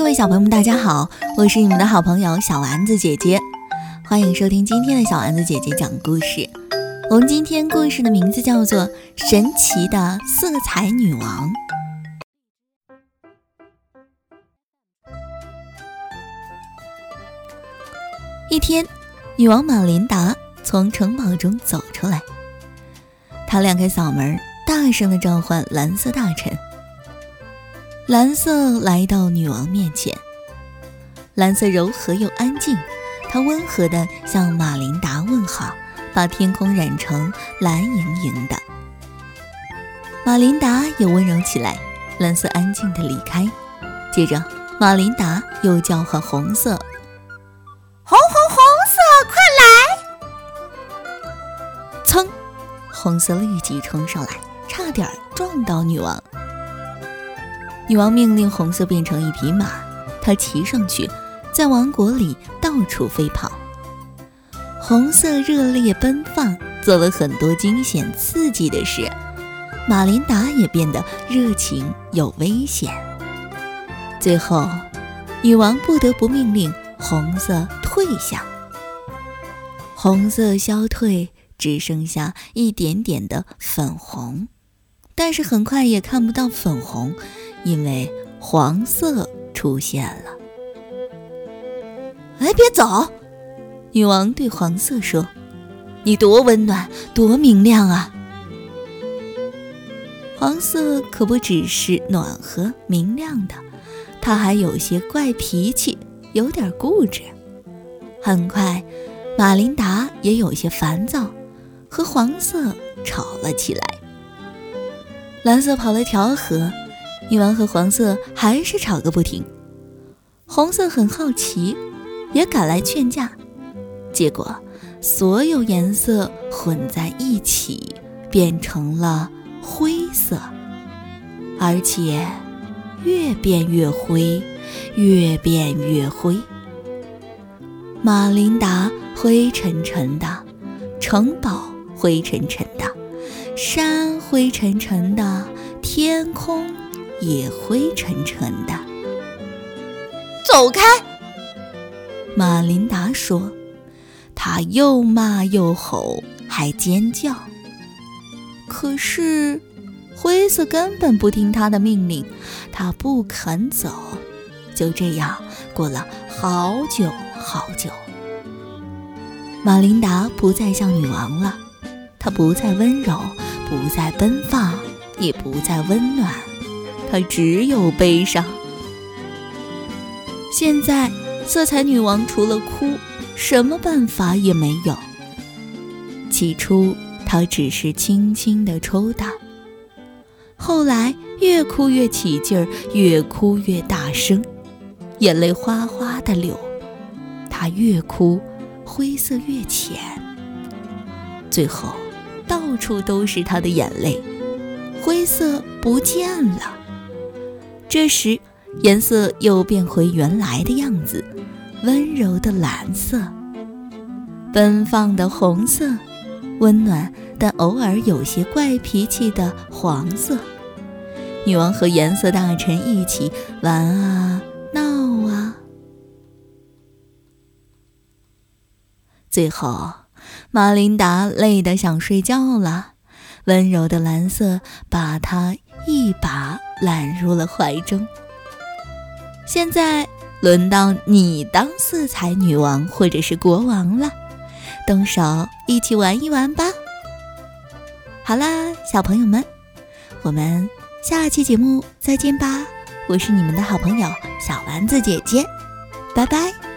各位小朋友们，大家好，我是你们的好朋友小丸子姐姐，欢迎收听今天的小丸子姐姐讲故事。我们今天故事的名字叫做《神奇的色彩女王》。一天，女王玛琳达从城堡中走出来，她亮开嗓门，大声的召唤蓝色大臣。蓝色来到女王面前，蓝色柔和又安静，它温和地向玛琳达问好，把天空染成蓝莹莹的。玛琳达也温柔起来，蓝色安静地离开。接着，玛琳达又叫唤红色：“红红红色，快来！”噌，红色立即冲上来，差点撞到女王。女王命令红色变成一匹马，她骑上去，在王国里到处飞跑。红色热烈奔放，做了很多惊险刺激的事。马琳达也变得热情又危险。最后，女王不得不命令红色退下。红色消退，只剩下一点点的粉红，但是很快也看不到粉红。因为黄色出现了，哎，别走！女王对黄色说：“你多温暖，多明亮啊！”黄色可不只是暖和明亮的，它还有些怪脾气，有点固执。很快，马琳达也有些烦躁，和黄色吵了起来。蓝色跑来调和。女王和黄色还是吵个不停，红色很好奇，也赶来劝架，结果所有颜色混在一起变成了灰色，而且越变越灰，越变越灰。玛琳达灰沉沉的，城堡灰沉沉的，山灰沉沉的，天空。也灰沉沉的。走开！马琳达说，她又骂又吼，还尖叫。可是灰色根本不听她的命令，她不肯走。就这样过了好久好久。马琳达不再像女王了，她不再温柔，不再奔放，也不再温暖。她只有悲伤。现在，色彩女王除了哭，什么办法也没有。起初，她只是轻轻地抽打，后来越哭越起劲儿，越哭越大声，眼泪哗哗地流。她越哭，灰色越浅，最后，到处都是她的眼泪，灰色不见了。这时，颜色又变回原来的样子，温柔的蓝色，奔放的红色，温暖但偶尔有些怪脾气的黄色。女王和颜色大臣一起玩啊闹啊，最后，玛琳达累得想睡觉了，温柔的蓝色把她一把。揽入了怀中。现在轮到你当色彩女王或者是国王了，动手一起玩一玩吧。好啦，小朋友们，我们下期节目再见吧。我是你们的好朋友小丸子姐姐，拜拜。